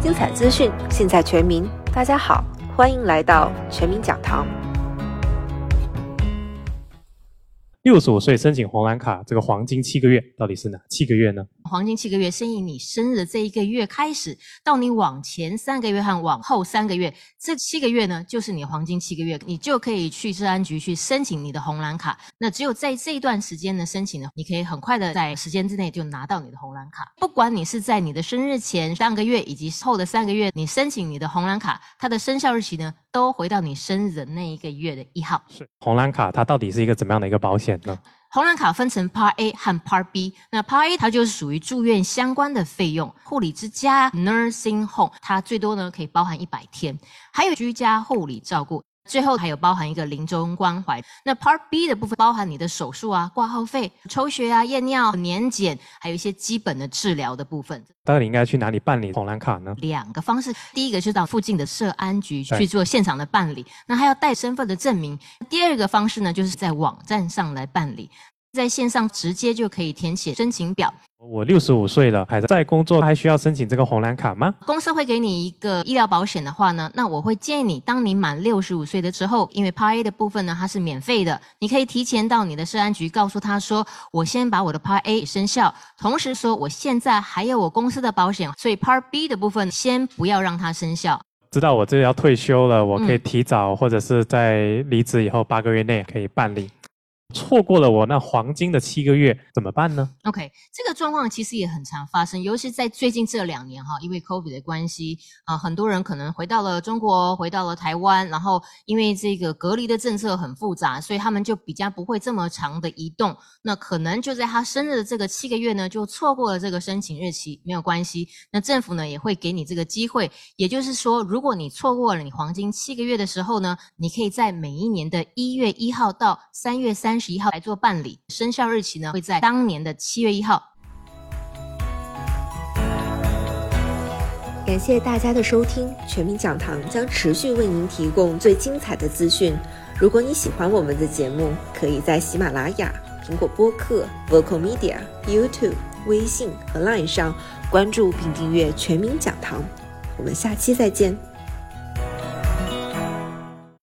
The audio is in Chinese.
精彩资讯，尽在全民。大家好，欢迎来到全民讲堂。六十五岁申请红蓝卡，这个黄金七个月到底是哪七个月呢？黄金七个月，申请你生日的这一个月开始，到你往前三个月和往后三个月，这七个月呢，就是你黄金七个月，你就可以去治安局去申请你的红蓝卡。那只有在这一段时间呢，申请呢，你可以很快的在时间之内就拿到你的红蓝卡。不管你是在你的生日前三个月以及后的三个月，你申请你的红蓝卡，它的生效日期呢，都回到你生日的那一个月的一号。是红蓝卡，它到底是一个怎么样的一个保险呢？红蓝卡分成 Part A 和 Part B。那 Part A 它就是属于住院相关的费用，护理之家 （Nursing Home） 它最多呢可以包含一百天，还有居家护理照顾。最后还有包含一个临终关怀。那 Part B 的部分包含你的手术啊、挂号费、抽血啊、验尿、年检，还有一些基本的治疗的部分。到底应该去哪里办理红蓝卡呢？两个方式，第一个就是到附近的社安局去做现场的办理，那还要带身份的证明。第二个方式呢，就是在网站上来办理。在线上直接就可以填写申请表。我六十五岁了，还在工作，还需要申请这个红蓝卡吗？公司会给你一个医疗保险的话呢，那我会建议你，当你满六十五岁的时候，因为 Part A 的部分呢，它是免费的，你可以提前到你的社安局，告诉他说，我先把我的 Part A 生效，同时说我现在还有我公司的保险，所以 Part B 的部分先不要让它生效。知道我这要退休了，我可以提早，或者是在离职以后八个月内可以办理。错过了我那黄金的七个月怎么办呢？OK，这个状况其实也很常发生，尤其在最近这两年哈，因为 COVID 的关系啊，很多人可能回到了中国，回到了台湾，然后因为这个隔离的政策很复杂，所以他们就比较不会这么长的移动。那可能就在他生日的这个七个月呢，就错过了这个申请日期，没有关系。那政府呢也会给你这个机会，也就是说，如果你错过了你黄金七个月的时候呢，你可以在每一年的一月一号到三月三十一号来做办理，生效日期呢会在当年的七月一号。感谢大家的收听，全民讲堂将持续为您提供最精彩的资讯。如果你喜欢我们的节目，可以在喜马拉雅、苹果播客、Vocal Media、YouTube、微信和 Line 上关注并订阅全民讲堂。我们下期再见。